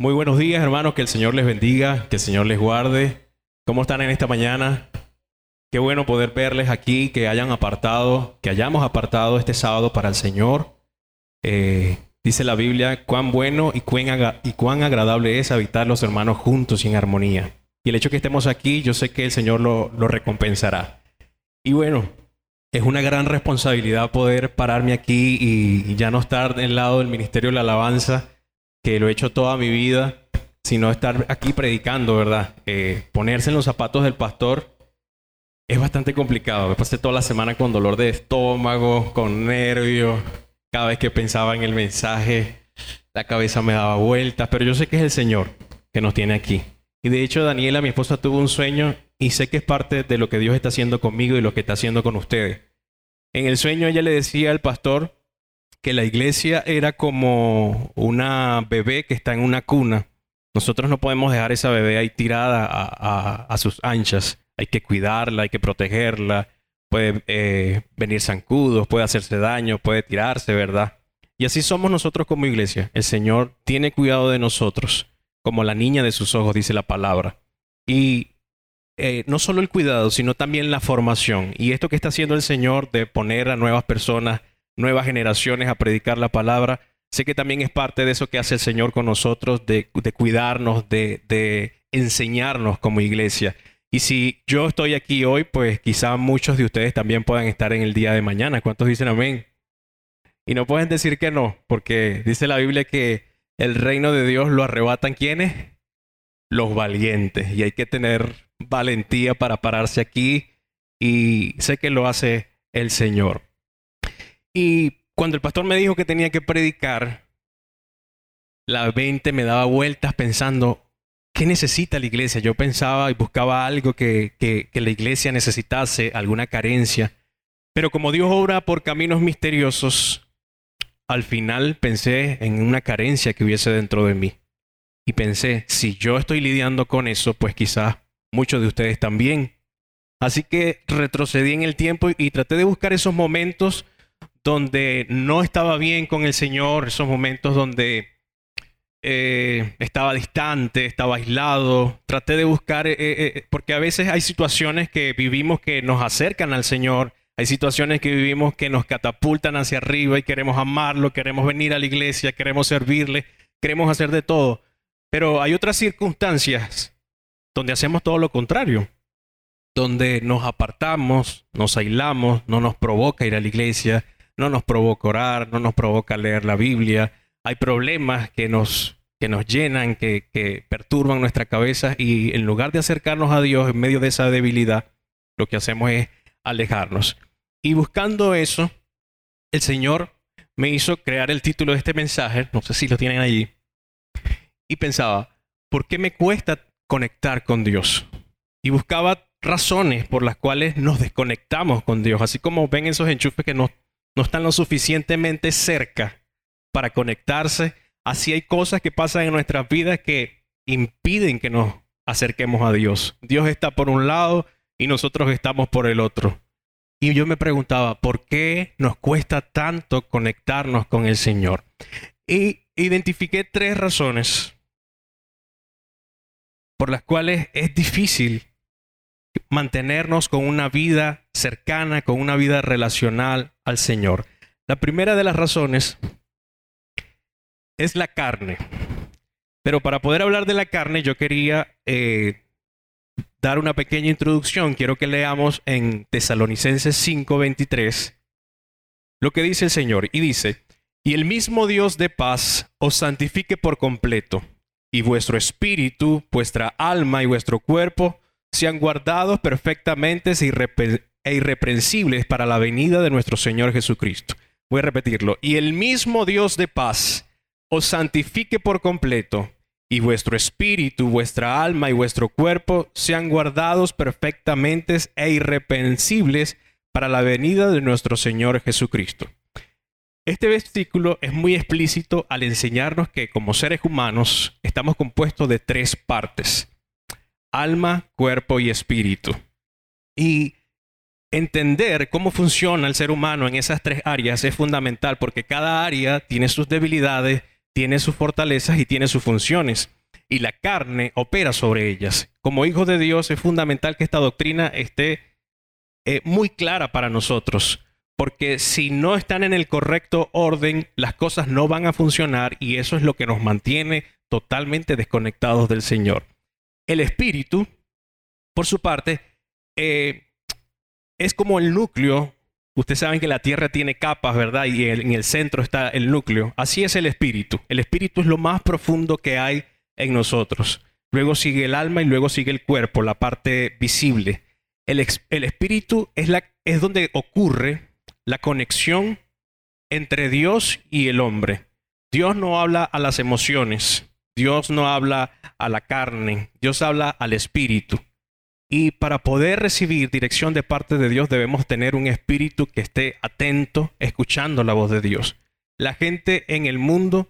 Muy buenos días, hermanos. Que el Señor les bendiga, que el Señor les guarde. ¿Cómo están en esta mañana? Qué bueno poder verles aquí, que hayan apartado, que hayamos apartado este sábado para el Señor. Eh, dice la Biblia, cuán bueno y cuán, y agradable es habitar los hermanos juntos y en armonía. Y el hecho que estemos aquí, yo sé que el Señor lo, lo recompensará. Y bueno, es una gran responsabilidad poder pararme aquí y, ya no estar del lado del Ministerio de la Alabanza, que lo he hecho toda mi vida, sino estar aquí predicando, ¿verdad? Eh, ponerse en los zapatos del pastor es bastante complicado. Me pasé toda la semana con dolor de estómago, con nervios. Cada vez que pensaba en el mensaje, la cabeza me daba vueltas, pero yo sé que es el Señor que nos tiene aquí. Y de hecho, Daniela, mi esposa, tuvo un sueño y sé que es parte de lo que Dios está haciendo conmigo y lo que está haciendo con ustedes. En el sueño ella le decía al pastor que la iglesia era como una bebé que está en una cuna. Nosotros no podemos dejar esa bebé ahí tirada a, sus anchas. Hay que cuidarla, hay que protegerla. Puede eh, venir zancudos, puede hacerse daño, puede tirarse, ¿verdad? Y así somos nosotros como iglesia. El Señor tiene cuidado de nosotros como la niña de sus ojos, dice la palabra. Y eh, no solo el cuidado, sino también la formación. Y esto que está haciendo el Señor de poner a nuevas personas, nuevas generaciones a predicar la palabra, sé que también es parte de eso que hace el Señor con nosotros, de, cuidarnos, de, de enseñarnos como iglesia. Y si yo estoy aquí hoy, pues quizá muchos de ustedes también puedan estar en el día de mañana. ¿Cuántos dicen amén? Y no pueden decir que no, porque dice la Biblia que el reino de Dios lo arrebatan quienes? Los valientes. Y hay que tener valentía para pararse aquí y sé que lo hace el Señor. Y cuando el pastor me dijo que tenía que predicar, la mente me daba vueltas pensando, ¿qué necesita la iglesia? Yo pensaba y buscaba algo que, que, que la iglesia necesitase, alguna carencia. Pero como Dios obra por caminos misteriosos, al final pensé en una carencia que hubiese dentro de mí. Y pensé, si yo estoy lidiando con eso, pues quizás muchos de ustedes también. Así que retrocedí en el tiempo y traté de buscar esos momentos donde no estaba bien con el Señor, esos momentos donde eh, estaba distante, estaba aislado. Traté de buscar, eh, eh, porque a veces hay situaciones que vivimos que nos acercan al Señor hay situaciones que vivimos que nos catapultan hacia arriba y queremos amarlo, queremos venir a la iglesia, queremos servirle, queremos hacer de todo. Pero hay otras circunstancias donde hacemos todo lo contrario, donde nos apartamos, nos aislamos, no nos provoca ir a la iglesia, no nos provoca orar, no nos provoca leer la Biblia. Hay problemas que nos, que nos llenan, que, que perturban nuestra cabeza y en lugar de acercarnos a Dios en medio de esa debilidad, lo que hacemos es alejarnos. Y buscando eso, el Señor me hizo crear el título de este mensaje, no sé si lo tienen allí, y pensaba, ¿por qué me cuesta conectar con Dios? Y buscaba razones por las cuales nos desconectamos con Dios, así como ven esos enchufes que no, no están lo suficientemente cerca para conectarse, así hay cosas que pasan en nuestras vidas que impiden que nos acerquemos a Dios. Dios está por un lado y nosotros estamos por el otro. Y yo me preguntaba, ¿por qué nos cuesta tanto conectarnos con el Señor? Y identifiqué tres razones por las cuales es difícil mantenernos con una vida cercana, con una vida relacional al Señor. La primera de las razones es la carne. Pero para poder hablar de la carne, yo quería eh, dar una pequeña introducción, quiero que leamos en Tesalonicenses 5:23 lo que dice el Señor. Y dice, y el mismo Dios de paz os santifique por completo, y vuestro espíritu, vuestra alma y vuestro cuerpo sean guardados perfectamente e irreprensibles para la venida de nuestro Señor Jesucristo. Voy a repetirlo. Y el mismo Dios de paz os santifique por completo y vuestro espíritu, vuestra alma y vuestro cuerpo sean guardados perfectamente e irreprensibles para la venida de nuestro Señor Jesucristo. Este versículo es muy explícito al enseñarnos que como seres humanos estamos compuestos de tres partes, alma, cuerpo y espíritu. Y entender cómo funciona el ser humano en esas tres áreas es fundamental porque cada área tiene sus debilidades, tiene sus fortalezas y tiene sus funciones. Y la carne opera sobre ellas. Como hijos de Dios es fundamental que esta doctrina esté eh, muy clara para nosotros. Porque si no están en el correcto orden, las cosas no van a funcionar y eso es lo que nos mantiene totalmente desconectados del Señor. El espíritu, por su parte, eh, es como el núcleo. Ustedes saben que la Tierra tiene capas, ¿verdad? Y en el centro está el núcleo. Así es el espíritu. El espíritu es lo más profundo que hay en nosotros. Luego sigue el alma y luego sigue el cuerpo, la parte visible. El, espíritu es donde ocurre la conexión entre Dios y el hombre. Dios no habla a las emociones, Dios no habla a la carne, Dios habla al espíritu. Y para poder recibir dirección de parte de Dios debemos tener un espíritu que esté atento, escuchando la voz de Dios. La gente en el mundo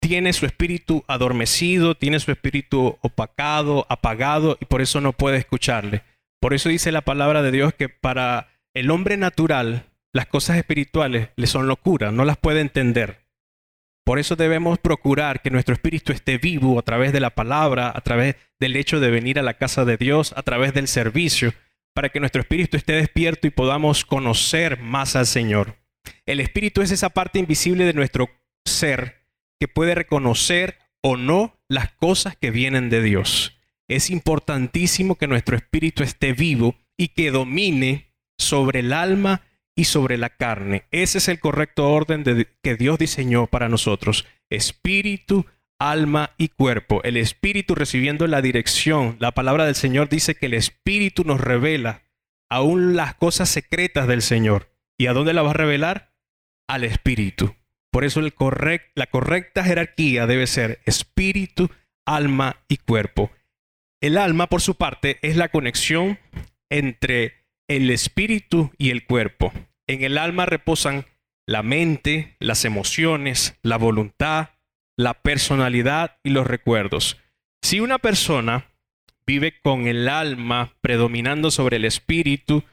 tiene su espíritu adormecido, tiene su espíritu opacado, apagado, y por eso no puede escucharle. Por eso dice la palabra de Dios que para el hombre natural las cosas espirituales le son locura, no las puede entender. Por eso debemos procurar que nuestro espíritu esté vivo a través de la palabra, a través del hecho de venir a la casa de Dios, a través del servicio, para que nuestro espíritu esté despierto y podamos conocer más al Señor. El espíritu es esa parte invisible de nuestro ser que puede reconocer o no las cosas que vienen de Dios. Es importantísimo que nuestro espíritu esté vivo y que domine sobre el alma y sobre la carne. Ese es el correcto orden que Dios diseñó para nosotros. Espíritu, alma y cuerpo. El espíritu recibiendo la dirección. La palabra del Señor dice que el espíritu nos revela aún las cosas secretas del Señor. ¿Y a dónde la va a revelar? Al espíritu. Por eso la correcta jerarquía debe ser espíritu, alma y cuerpo. El alma, por su parte, es la conexión entre el espíritu y el cuerpo. En el alma reposan la mente, las emociones, la voluntad, la personalidad y los recuerdos. Si una persona vive con el alma predominando sobre el espíritu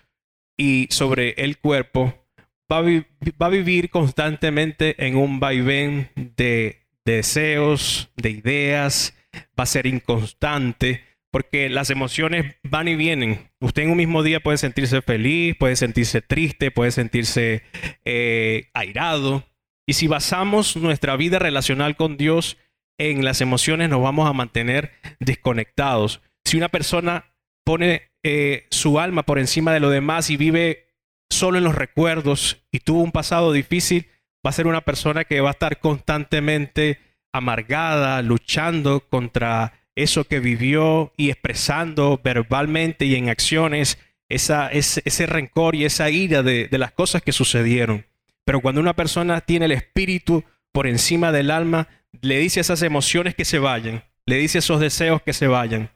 y sobre el cuerpo, va a, vivir constantemente en un vaivén de deseos, de ideas, va a ser inconstante, porque las emociones van y vienen. Usted en un mismo día puede sentirse feliz, puede sentirse triste, puede sentirse eh, airado. Y si basamos nuestra vida relacional con Dios en las emociones, nos vamos a mantener desconectados. Si una persona pone eh, su alma por encima de lo demás y vive solo en los recuerdos y tuvo un pasado difícil, va a ser una persona que va a estar constantemente amargada, luchando contra eso que vivió y expresando verbalmente y en acciones ese, rencor y esa ira de, de las cosas que sucedieron. Pero cuando una persona tiene el espíritu por encima del alma, le dice esas emociones que se vayan, le dice esos deseos que se vayan,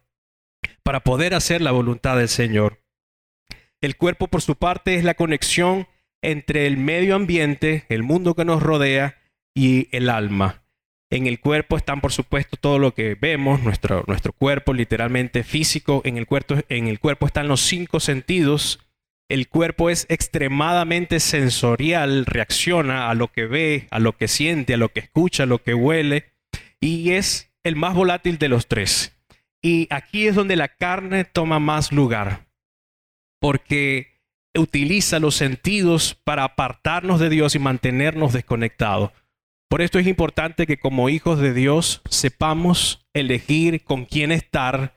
para poder hacer la voluntad del Señor. El cuerpo, por su parte, es la conexión entre el medio ambiente, el mundo que nos rodea y el alma. En el cuerpo están, por supuesto, todo lo que vemos, nuestro, nuestro cuerpo literalmente físico. En el, cuerpo, en el cuerpo están los cinco sentidos. El cuerpo es extremadamente sensorial, reacciona a lo que ve, a lo que siente, a lo que escucha, a lo que huele. Y es el más volátil de los tres. Y aquí es donde la carne toma más lugar. Porque utiliza los sentidos para apartarnos de Dios y mantenernos desconectados. Por esto es importante que como hijos de Dios sepamos elegir con quién estar,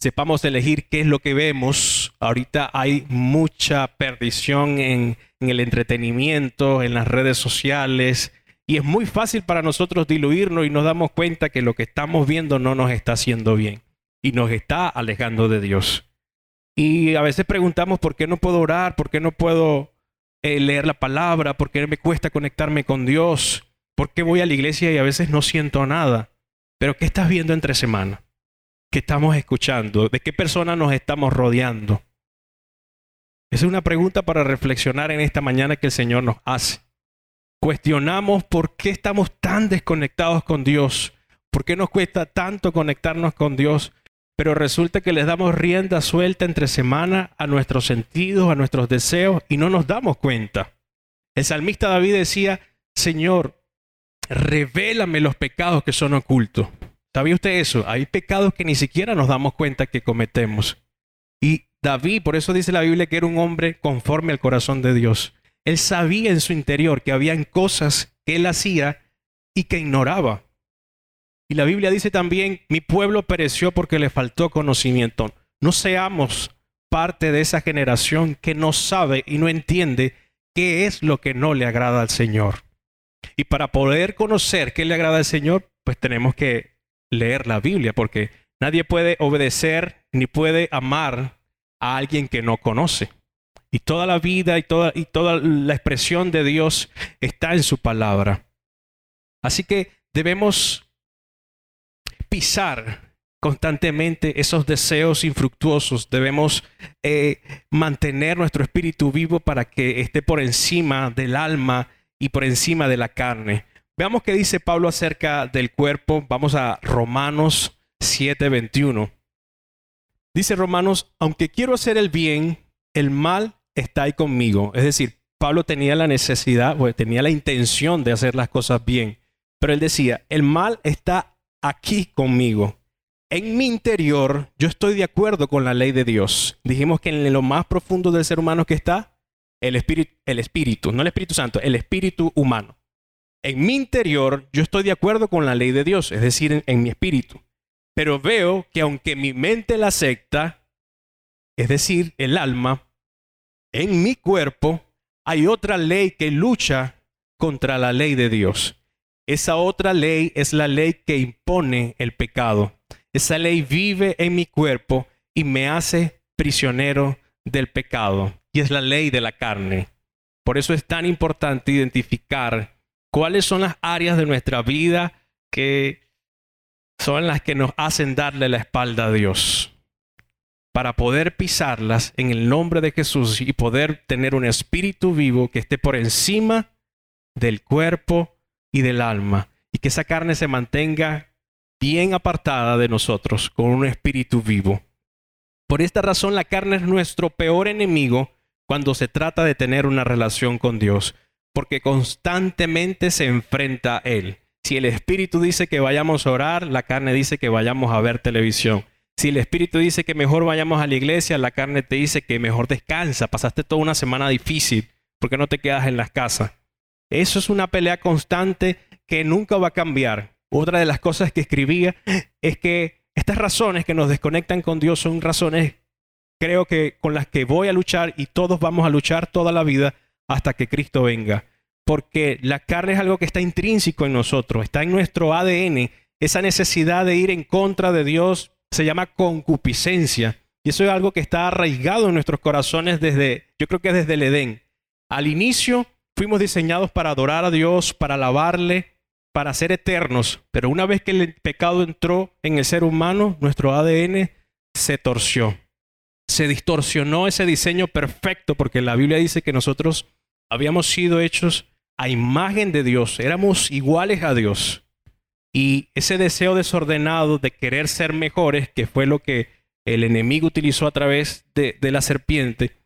sepamos elegir qué es lo que vemos. Ahorita hay mucha perdición en, el entretenimiento, en las redes sociales, y es muy fácil para nosotros diluirnos y nos damos cuenta que lo que estamos viendo no nos está haciendo bien y nos está alejando de Dios. Y a veces preguntamos por qué no puedo orar, por qué no puedo eh, leer la palabra, por qué me cuesta conectarme con Dios. ¿Por qué voy a la iglesia y a veces no siento nada? Pero ¿qué estás viendo entre semana? ¿Qué estamos escuchando? ¿De qué persona nos estamos rodeando? Esa es una pregunta para reflexionar en esta mañana que el Señor nos hace. Cuestionamos por qué estamos tan desconectados con Dios, por qué nos cuesta tanto conectarnos con Dios, pero resulta que les damos rienda suelta entre semana a nuestros sentidos, a nuestros deseos y no nos damos cuenta. El salmista David decía, Señor, revélame los pecados que son ocultos. ¿Sabía usted eso? Hay pecados que ni siquiera nos damos cuenta que cometemos. Y David, por eso dice la Biblia que era un hombre conforme al corazón de Dios. Él sabía en su interior que habían cosas que él hacía y que ignoraba. Y la Biblia dice también, mi pueblo pereció porque le faltó conocimiento. No seamos parte de esa generación que no sabe y no entiende qué es lo que no le agrada al Señor. Y para poder conocer qué le agrada al Señor, pues tenemos que leer la Biblia, porque nadie puede obedecer ni puede amar a alguien que no conoce. Y toda la vida y toda, y toda la expresión de Dios está en su palabra. Así que debemos pisar constantemente esos deseos infructuosos. Debemos eh, mantener nuestro espíritu vivo para que esté por encima del alma y por encima de la carne. Veamos qué dice Pablo acerca del cuerpo. Vamos a Romanos 7:21. Dice Romanos, aunque quiero hacer el bien, el mal está ahí conmigo. Es decir, Pablo tenía la necesidad, o tenía la intención de hacer las cosas bien, pero él decía, el mal está aquí conmigo. En mi interior, yo estoy de acuerdo con la ley de Dios. Dijimos que en lo más profundo del ser humano que está el espíritu, el espíritu, no el Espíritu Santo, el espíritu humano. En mi interior, yo estoy de acuerdo con la ley de Dios, es decir, en, mi espíritu. Pero veo que aunque mi mente la acepta, es decir, el alma, en mi cuerpo hay otra ley que lucha contra la ley de Dios. Esa otra ley es la ley que impone el pecado. Esa ley vive en mi cuerpo y me hace prisionero del pecado. Es la ley de la carne. Por eso es tan importante identificar cuáles son las áreas de nuestra vida que son las que nos hacen darle la espalda a Dios. Para poder pisarlas en el nombre de Jesús y poder tener un espíritu vivo que esté por encima del cuerpo y del alma, y que esa carne se mantenga bien apartada de nosotros con un espíritu vivo. Por esta razón la carne es nuestro peor enemigo cuando se trata de tener una relación con Dios, porque constantemente se enfrenta a Él. Si el Espíritu dice que vayamos a orar, la carne dice que vayamos a ver televisión. Si el Espíritu dice que mejor vayamos a la iglesia, la carne te dice que mejor descansa. Pasaste toda una semana difícil, porque no te quedas en las casas? Eso es una pelea constante que nunca va a cambiar. Otra de las cosas que escribía es que estas razones que nos desconectan con Dios son razones, creo que con las que voy a luchar y todos vamos a luchar toda la vida hasta que Cristo venga. Porque la carne es algo que está intrínseco en nosotros, está en nuestro ADN. Esa necesidad de ir en contra de Dios se llama concupiscencia. Y eso es algo que está arraigado en nuestros corazones desde, yo creo que desde el Edén. Al inicio Fuimos diseñados para adorar a Dios, para alabarle, para ser eternos. Pero una vez que el pecado entró en el ser humano, nuestro ADN se torció. Se distorsionó ese diseño perfecto porque la Biblia dice que nosotros habíamos sido hechos a imagen de Dios, éramos iguales a Dios. Y ese deseo desordenado de querer ser mejores, que fue lo que el enemigo utilizó a través de, la serpiente,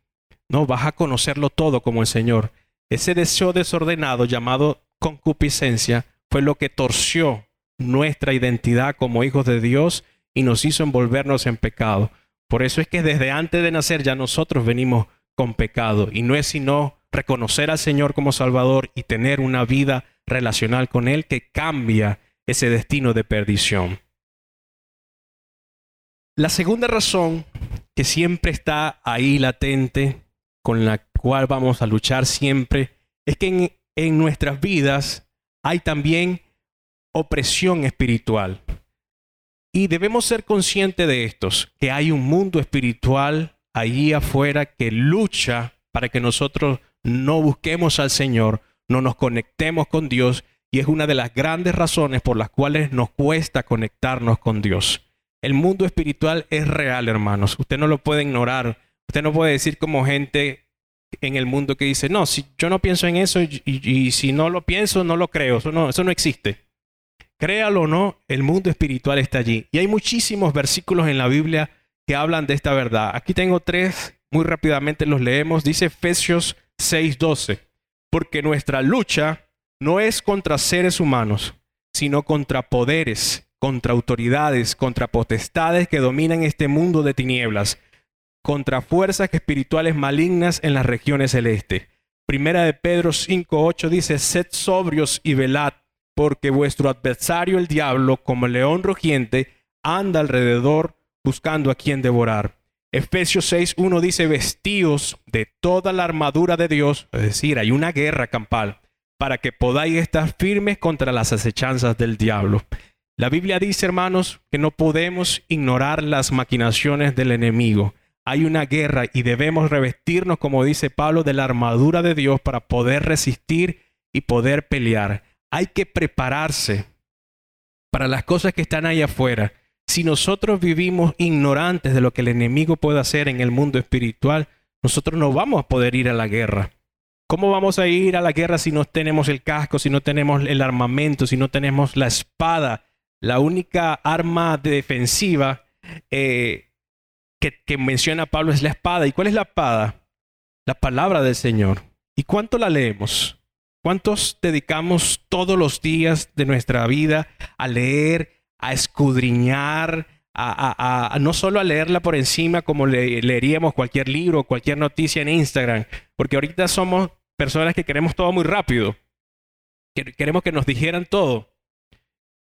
no, vas a conocerlo todo como el Señor. Ese deseo desordenado llamado concupiscencia fue lo que torció nuestra identidad como hijos de Dios y nos hizo envolvernos en pecado. Por eso es que desde antes de nacer ya nosotros venimos con pecado y no es sino reconocer al Señor como Salvador y tener una vida relacional con Él que cambia ese destino de perdición. La segunda razón que siempre está ahí latente, con la cual vamos a luchar siempre, es que en, nuestras vidas hay también opresión espiritual. Y debemos ser conscientes de estos, que hay un mundo espiritual allí afuera que lucha para que nosotros no busquemos al Señor, no nos conectemos con Dios, y es una de las grandes razones por las cuales nos cuesta conectarnos con Dios. El mundo espiritual es real, hermanos. Usted no lo puede ignorar. Usted no puede decir como gente en el mundo que dice, no, si yo no pienso en eso y, si no lo pienso, no lo creo, eso no, eso no existe. Créalo o no, el mundo espiritual está allí. Y hay muchísimos versículos en la Biblia que hablan de esta verdad. Aquí tengo tres, muy rápidamente los leemos. Dice Efesios 6:12, porque nuestra lucha no es contra seres humanos, sino contra poderes, contra autoridades, contra potestades que dominan este mundo de tinieblas, contra fuerzas espirituales malignas en las regiones celestes. Primera de Pedro 5:8 dice, "Sed sobrios y velad, porque vuestro adversario el diablo, como león rugiente, anda alrededor buscando a quien devorar." Efesios 6:1 dice, "Vestíos de toda la armadura de Dios", es decir, hay una guerra campal, para que podáis estar firmes contra las acechanzas del diablo. La Biblia dice, hermanos, que no podemos ignorar las maquinaciones del enemigo. Hay una guerra y debemos revestirnos, como dice Pablo, de la armadura de Dios para poder resistir y poder pelear. Hay que prepararse para las cosas que están ahí afuera. Si nosotros vivimos ignorantes de lo que el enemigo puede hacer en el mundo espiritual, nosotros no vamos a poder ir a la guerra. ¿Cómo vamos a ir a la guerra si no tenemos el casco, si no tenemos el armamento, si no tenemos la espada? La única arma defensiva eh, que, menciona Pablo es la espada. ¿Y cuál es la espada? La palabra del Señor. ¿Y cuánto la leemos? ¿Cuántos dedicamos todos los días de nuestra vida a leer, a escudriñar, a, no solo a leerla por encima como leeríamos cualquier libro, cualquier noticia en Instagram, porque ahorita somos personas que queremos todo muy rápido. Queremos que nos dijeran todo.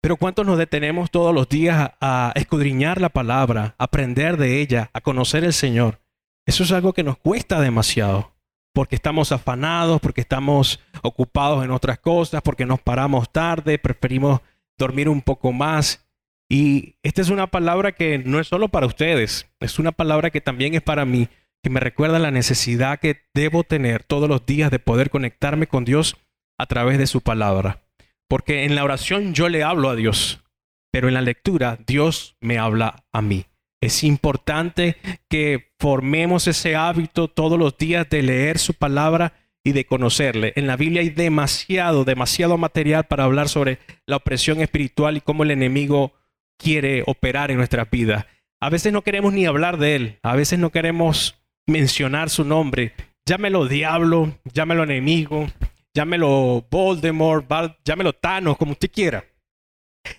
Pero ¿cuántos nos detenemos todos los días a, escudriñar la palabra, a aprender de ella, a conocer el Señor? Eso es algo que nos cuesta demasiado, porque estamos afanados, porque estamos ocupados en otras cosas, porque nos paramos tarde, preferimos dormir un poco más. Y esta es una palabra que no es solo para ustedes, es una palabra que también es para mí, que me recuerda la necesidad que debo tener todos los días de poder conectarme con Dios a través de su palabra. Porque en la oración yo le hablo a Dios, pero en la lectura Dios me habla a mí. Es importante que formemos ese hábito todos los días de leer su palabra y de conocerle. En la Biblia hay demasiado, demasiado material para hablar sobre la opresión espiritual y cómo el enemigo quiere operar en nuestras vidas. A veces no queremos ni hablar de él, a veces no queremos mencionar su nombre. Llámelo diablo, llámelo enemigo, llámelo Voldemort, llámelo Thanos, como usted quiera.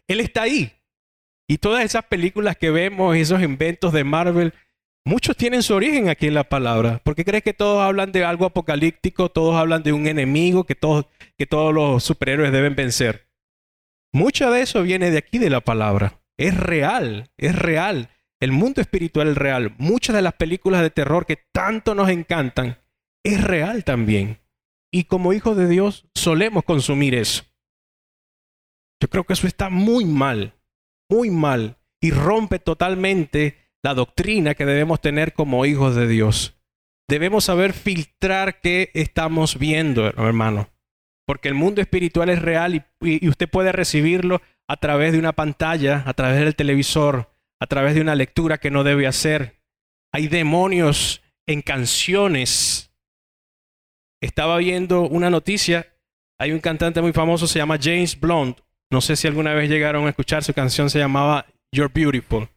Él está ahí. Y todas esas películas que vemos, esos inventos de Marvel, muchos tienen su origen aquí en la palabra. ¿Por qué crees que todos hablan de algo apocalíptico? Todos hablan de un enemigo que todos, que todos los superhéroes deben vencer. Mucho de eso viene de aquí de la palabra. Es real, es real. El mundo espiritual es real. Muchas de las películas de terror que tanto nos encantan es real también. Y como hijos de Dios solemos consumir eso. Yo creo que eso está muy mal, muy mal, y rompe totalmente la doctrina que debemos tener como hijos de Dios. Debemos saber filtrar qué estamos viendo, hermano. Porque el mundo espiritual es real y, y usted puede recibirlo a través de una pantalla, a través del televisor, a través de una lectura que no debe hacer. Hay demonios en canciones. Estaba viendo una noticia, hay un cantante muy famoso, se llama James Blunt. No sé si alguna vez llegaron a escuchar su canción, se llamaba You're Beautiful.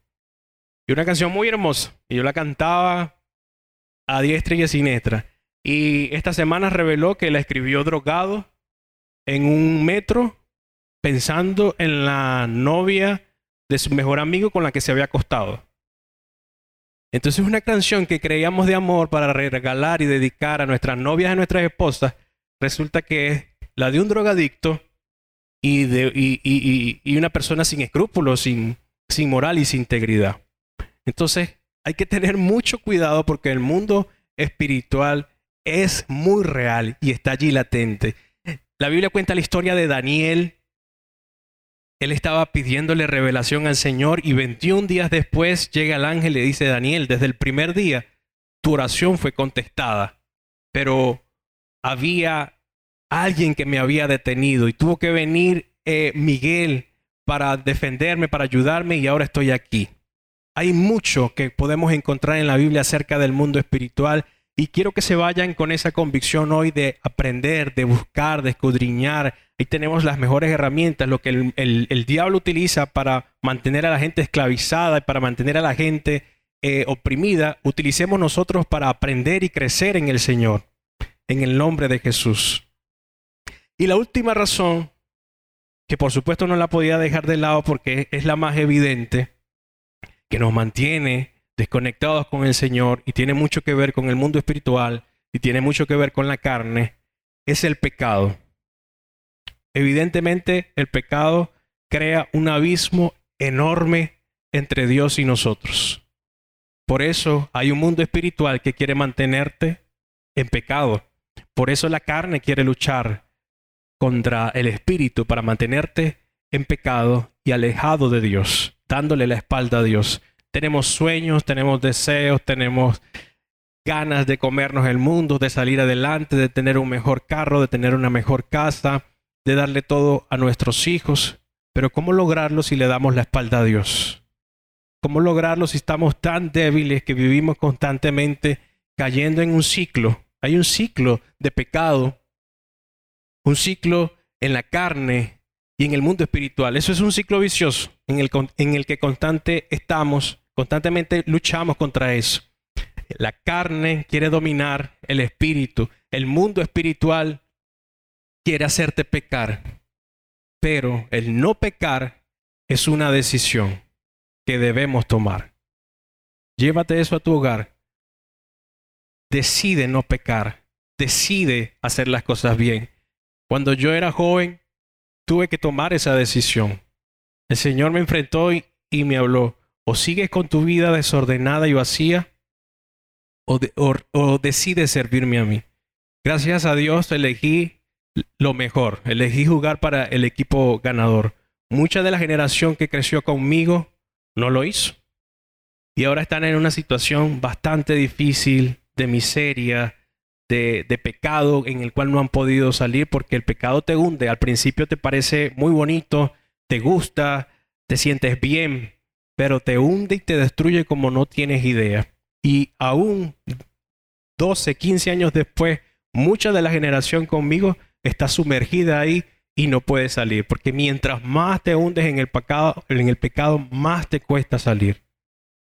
Y una canción muy hermosa. Y yo la cantaba a diestra y a siniestra. Y esta semana reveló que la escribió drogado en un metro pensando en la novia de su mejor amigo con la que se había acostado. Entonces una canción que creíamos de amor para regalar y dedicar a nuestras novias y a nuestras esposas, resulta que es la de un drogadicto y, de, y, una persona sin escrúpulos, sin, sin moral y sin integridad. Entonces hay que tener mucho cuidado porque el mundo espiritual es muy real y está allí latente. La Biblia cuenta la historia de Daniel él estaba pidiéndole revelación al Señor y 21 días después llega el ángel y le dice, Daniel, desde el primer día tu oración fue contestada, pero había alguien que me había detenido y tuvo que venir eh, Miguel para defenderme, para ayudarme y ahora estoy aquí. Hay mucho que podemos encontrar en la Biblia acerca del mundo espiritual y quiero que se vayan con esa convicción hoy de aprender, de buscar, de escudriñar. Ahí tenemos las mejores herramientas, lo que el, diablo utiliza para mantener a la gente esclavizada y para mantener a la gente eh, oprimida, utilicemos nosotros para aprender y crecer en el Señor, en el nombre de Jesús. Y la última razón, que por supuesto no la podía dejar de lado porque es la más evidente, que nos mantiene desconectados con el Señor y tiene mucho que ver con el mundo espiritual y tiene mucho que ver con la carne, es el pecado. Evidentemente el pecado crea un abismo enorme entre Dios y nosotros. Por eso hay un mundo espiritual que quiere mantenerte en pecado. Por eso la carne quiere luchar contra el espíritu para mantenerte en pecado y alejado de Dios, dándole la espalda a Dios. Tenemos sueños, tenemos deseos, tenemos ganas de comernos el mundo, de salir adelante, de tener un mejor carro, de tener una mejor casa, de darle todo a nuestros hijos. Pero ¿cómo lograrlo si le damos la espalda a Dios? ¿Cómo lograrlo si estamos tan débiles que vivimos constantemente cayendo en un ciclo? Hay un ciclo de pecado, un ciclo en la carne y en el mundo espiritual. Eso es un ciclo vicioso en el, el que constante estamos, constantemente luchamos contra eso. La carne quiere dominar el espíritu, el mundo espiritual quiere hacerte pecar, pero el no pecar es una decisión que debemos tomar. Llévate eso a tu hogar. Decide no pecar. Decide hacer las cosas bien. Cuando yo era joven, tuve que tomar esa decisión. El Señor me enfrentó y, me habló. O sigues con tu vida desordenada y vacía, o, o decides servirme a mí. Gracias a Dios elegí lo mejor. Elegí jugar para el equipo ganador. Mucha de la generación que creció conmigo no lo hizo. Y ahora están en una situación bastante difícil, de miseria, de, pecado en el cual no han podido salir porque el pecado te hunde. Al principio te parece muy bonito, te gusta, te sientes bien, pero te hunde y te destruye como no tienes idea. Y aún 12, 15 años después, mucha de la generación conmigo está sumergida ahí y no puede salir, porque mientras más te hundes en el pecado, en el pecado más te cuesta salir.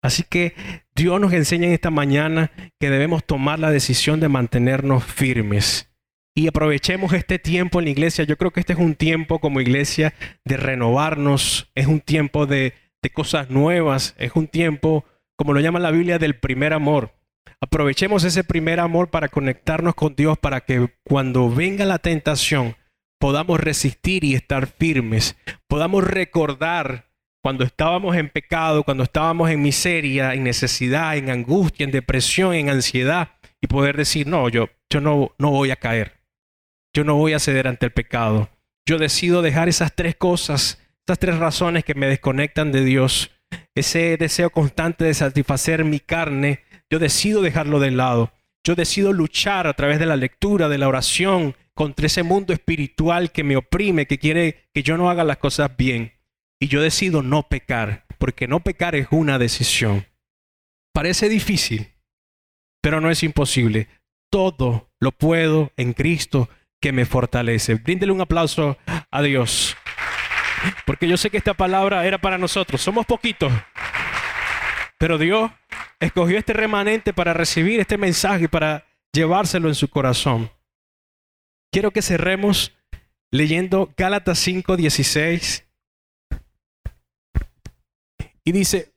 Así que Dios nos enseña en esta mañana que debemos tomar la decisión de mantenernos firmes. Y aprovechemos este tiempo en la iglesia. Yo creo que este es un tiempo como iglesia de renovarnos, es un tiempo de, de cosas nuevas, es un tiempo, como lo llama la Biblia, del primer amor. Aprovechemos ese primer amor para conectarnos con Dios, para que cuando venga la tentación podamos resistir y estar firmes, podamos recordar cuando estábamos en pecado, cuando estábamos en miseria, en necesidad, en angustia, en depresión, en ansiedad, y poder decir, no, yo, yo no, no voy a caer, yo no voy a ceder ante el pecado. Yo decido dejar esas tres cosas, esas tres razones que me desconectan de Dios, ese deseo constante de satisfacer mi carne, yo decido dejarlo de lado. Yo decido luchar a través de la lectura, de la oración, contra ese mundo espiritual que me oprime, que quiere que yo no haga las cosas bien. Y yo decido no pecar, porque no pecar es una decisión. Parece difícil, pero no es imposible. Todo lo puedo en Cristo que me fortalece. Bríndele un aplauso a Dios. Porque yo sé que esta palabra era para nosotros. Somos poquitos. Pero Dios escogió este remanente para recibir este mensaje para llevárselo en su corazón. Quiero que cerremos leyendo Gálatas 5:16. Dice,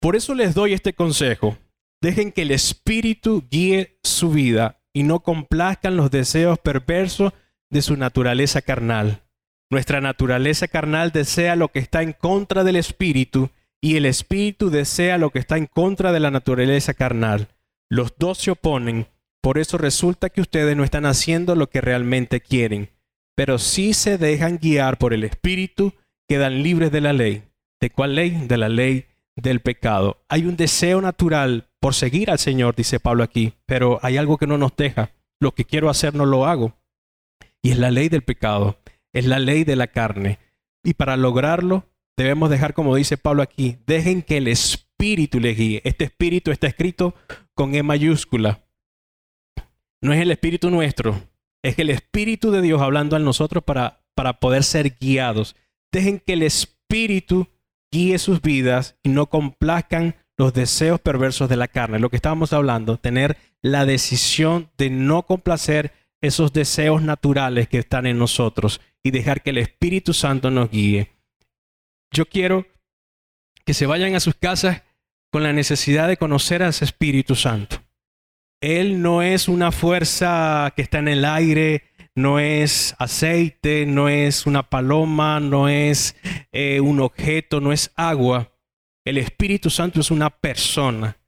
por eso les doy este consejo. Dejen que el Espíritu guíe su vida y no complazcan los deseos perversos de su naturaleza carnal. Nuestra naturaleza carnal desea lo que está en contra del Espíritu y el espíritu desea lo que está en contra de la naturaleza carnal. Los dos se oponen, por eso resulta que ustedes no están haciendo lo que realmente quieren, pero si se dejan guiar por el espíritu, quedan libres de la ley. ¿De cuál ley? De la ley del pecado. Hay un deseo natural por seguir al Señor, dice Pablo aquí, pero hay algo que no nos deja. Lo que quiero hacer no lo hago. Y es la ley del pecado, es la ley de la carne. Y para lograrlo debemos dejar, como dice Pablo aquí, dejen que el Espíritu les guíe. Este Espíritu está escrito con E mayúscula. No es el Espíritu nuestro, es el Espíritu de Dios hablando a nosotros para, para poder ser guiados. Dejen que el Espíritu guíe sus vidas y no complazcan los deseos perversos de la carne. Lo que estábamos hablando, tener la decisión de no complacer esos deseos naturales que están en nosotros y dejar que el Espíritu Santo nos guíe. Yo quiero que se vayan a sus casas con la necesidad de conocer a ese Espíritu Santo. Él no es una fuerza que está en el aire, no es aceite, no es una paloma, no es eh, un objeto, no es agua. El Espíritu Santo es una persona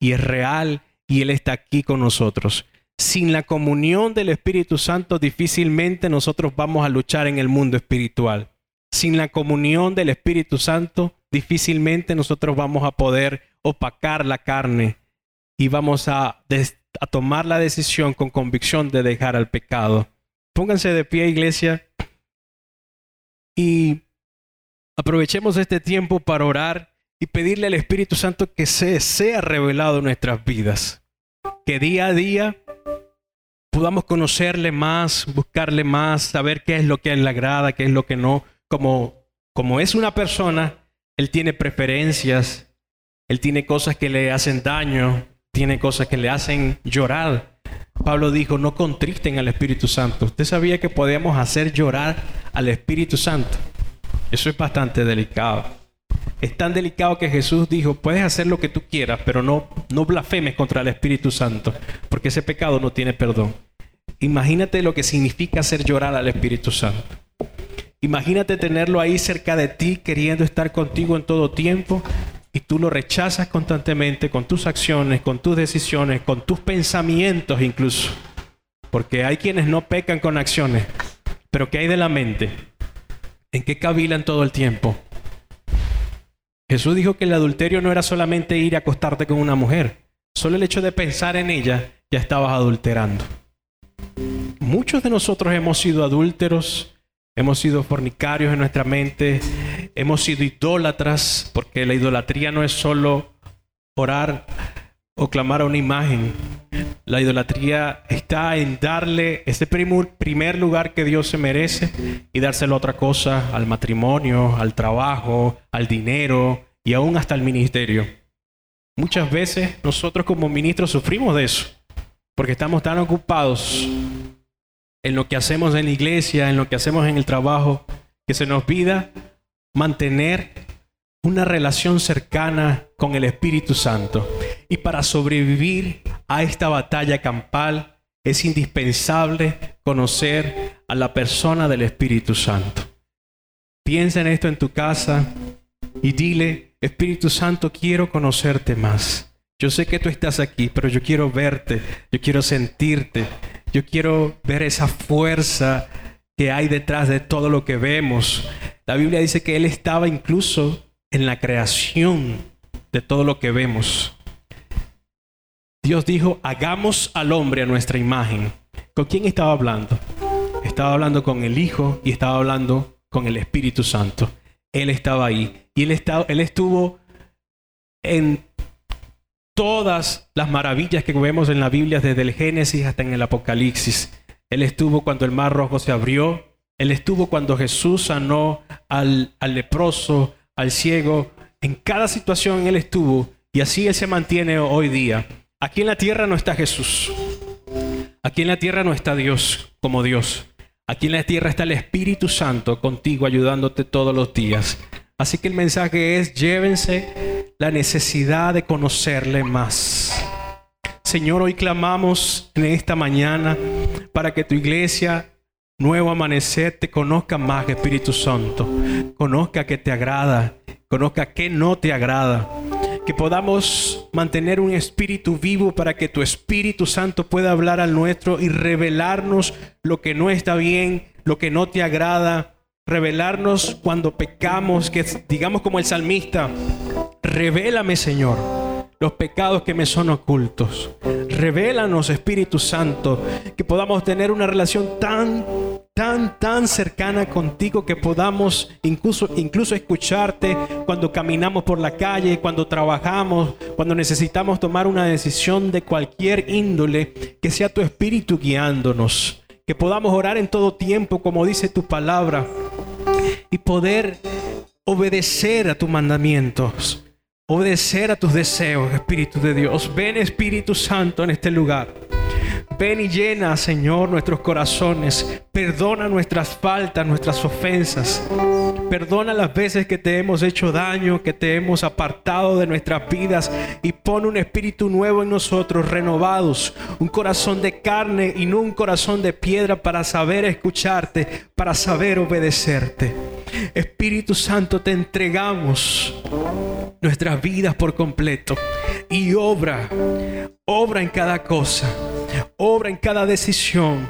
y es real y Él está aquí con nosotros. Sin la comunión del Espíritu Santo difícilmente nosotros vamos a luchar en el mundo espiritual. Sin la comunión del Espíritu Santo difícilmente nosotros vamos a poder opacar la carne y vamos a, a tomar la decisión con convicción de dejar al pecado. Pónganse de pie, iglesia, y aprovechemos este tiempo para orar y pedirle al Espíritu Santo que se, sea revelado en nuestras vidas. Que día a día podamos conocerle más, buscarle más, saber qué es lo que él le agrada, qué es lo que no. Como, como es una persona, él tiene preferencias, él tiene cosas que le hacen daño, tiene cosas que le hacen llorar. Pablo dijo, no contristen al Espíritu Santo. ¿Usted sabía que podemos hacer llorar al Espíritu Santo? Eso es bastante delicado. Es tan delicado que Jesús dijo, puedes hacer lo que tú quieras, pero no, no blasfemes contra el Espíritu Santo, porque ese pecado no tiene perdón. Imagínate lo que significa hacer llorar al Espíritu Santo. Imagínate tenerlo ahí cerca de ti, queriendo estar contigo en todo tiempo, y tú lo rechazas constantemente con tus acciones, con tus decisiones, con tus pensamientos incluso. Porque hay quienes no pecan con acciones, pero ¿qué hay de la mente? ¿En qué cavilan todo el tiempo? Jesús dijo que el adulterio no era solamente ir a acostarte con una mujer. Solo el hecho de pensar en ella ya estabas adulterando. Muchos de nosotros hemos sido adúlteros, hemos sido fornicarios en nuestra mente, hemos sido idólatras, porque la idolatría no es solo orar o clamar a una imagen. La idolatría está en darle ese primer lugar que Dios se merece y dárselo a otra cosa, al matrimonio, al trabajo, al dinero y aún hasta al ministerio. Muchas veces nosotros como ministros sufrimos de eso, porque estamos tan ocupados en lo que hacemos en la iglesia, en lo que hacemos en el trabajo, que se nos pida mantener una relación cercana con el Espíritu Santo. Y para sobrevivir a esta batalla campal es indispensable conocer a la persona del Espíritu Santo. Piensa en esto en tu casa y dile, Espíritu Santo, quiero conocerte más. Yo sé que tú estás aquí, pero yo quiero verte, yo quiero sentirte, yo quiero ver esa fuerza que hay detrás de todo lo que vemos. La Biblia dice que Él estaba incluso en la creación de todo lo que vemos. Dios dijo, hagamos al hombre a nuestra imagen. ¿Con quién estaba hablando? Estaba hablando con el Hijo y estaba hablando con el Espíritu Santo. Él estaba ahí. Y él, él estuvo en todas las maravillas que vemos en la Biblia, desde el Génesis hasta en el Apocalipsis. Él estuvo cuando el mar rojo se abrió. Él estuvo cuando Jesús sanó al, al leproso, al ciego. En cada situación Él estuvo. Y así Él se mantiene hoy día. Aquí en la tierra no está Jesús. Aquí en la tierra no está Dios como Dios. Aquí en la tierra está el Espíritu Santo contigo ayudándote todos los días. Así que el mensaje es, llévense la necesidad de conocerle más. Señor, hoy clamamos en esta mañana para que tu iglesia, nuevo amanecer, te conozca más, Espíritu Santo. Conozca que te agrada, conozca que no te agrada que podamos mantener un espíritu vivo para que tu Espíritu Santo pueda hablar al nuestro y revelarnos lo que no está bien, lo que no te agrada, revelarnos cuando pecamos, que digamos como el salmista, revélame Señor los pecados que me son ocultos. Revélanos Espíritu Santo, que podamos tener una relación tan tan, tan cercana contigo que podamos incluso, incluso escucharte cuando caminamos por la calle, cuando trabajamos, cuando necesitamos tomar una decisión de cualquier índole, que sea tu espíritu guiándonos, que podamos orar en todo tiempo, como dice tu palabra, y poder obedecer a tus mandamientos. Obedecer a tus deseos, Espíritu de Dios. Ven Espíritu Santo en este lugar. Ven y llena, Señor, nuestros corazones. Perdona nuestras faltas, nuestras ofensas. Perdona las veces que te hemos hecho daño, que te hemos apartado de nuestras vidas y pon un espíritu nuevo en nosotros, renovados, un corazón de carne y no un corazón de piedra para saber escucharte, para saber obedecerte. Espíritu Santo, te entregamos nuestras vidas por completo y obra, obra en cada cosa, obra en cada decisión.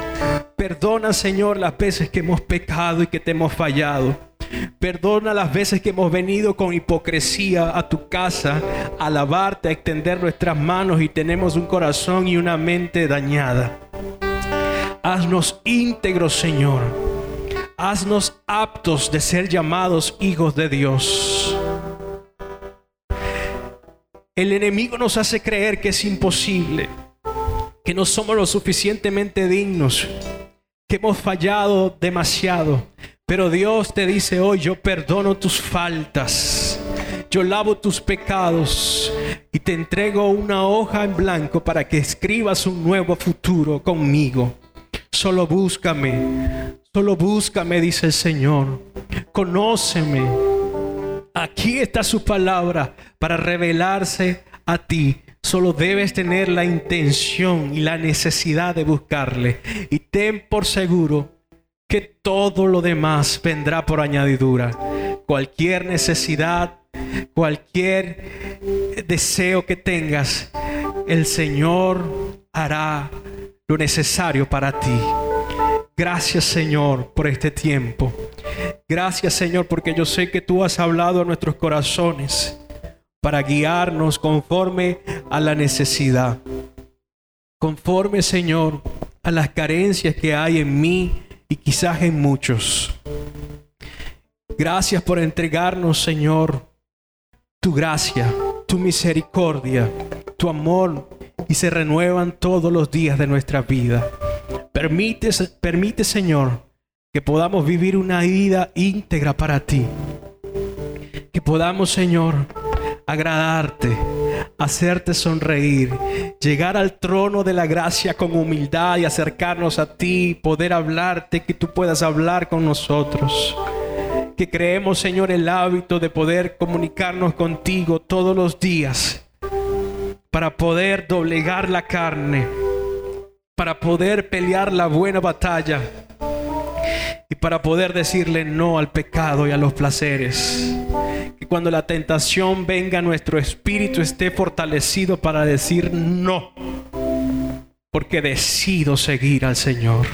Perdona, Señor, las veces que hemos pecado y que te hemos fallado. Perdona las veces que hemos venido con hipocresía a tu casa a alabarte, a extender nuestras manos y tenemos un corazón y una mente dañada. Haznos íntegros, Señor. Haznos aptos de ser llamados hijos de Dios. El enemigo nos hace creer que es imposible, que no somos lo suficientemente dignos, que hemos fallado demasiado. Pero Dios te dice hoy, yo perdono tus faltas, yo lavo tus pecados y te entrego una hoja en blanco para que escribas un nuevo futuro conmigo. Solo búscame, solo búscame, dice el Señor. Conóceme Aquí está su palabra para revelarse a ti. Solo debes tener la intención y la necesidad de buscarle. Y ten por seguro que todo lo demás vendrá por añadidura. Cualquier necesidad, cualquier deseo que tengas, el Señor hará lo necesario para ti. Gracias Señor por este tiempo. Gracias Señor porque yo sé que tú has hablado a nuestros corazones para guiarnos conforme a la necesidad. Conforme Señor a las carencias que hay en mí y quizás en muchos. Gracias por entregarnos Señor tu gracia, tu misericordia, tu amor y se renuevan todos los días de nuestra vida. Permite, permite Señor, que podamos vivir una vida íntegra para ti. Que podamos, Señor, agradarte, hacerte sonreír, llegar al trono de la gracia con humildad y acercarnos a ti, poder hablarte, que tú puedas hablar con nosotros. Que creemos, Señor, el hábito de poder comunicarnos contigo todos los días para poder doblegar la carne, para poder pelear la buena batalla y para poder decirle no al pecado y a los placeres. Que cuando la tentación venga, nuestro espíritu esté fortalecido para decir no, porque decido seguir al Señor.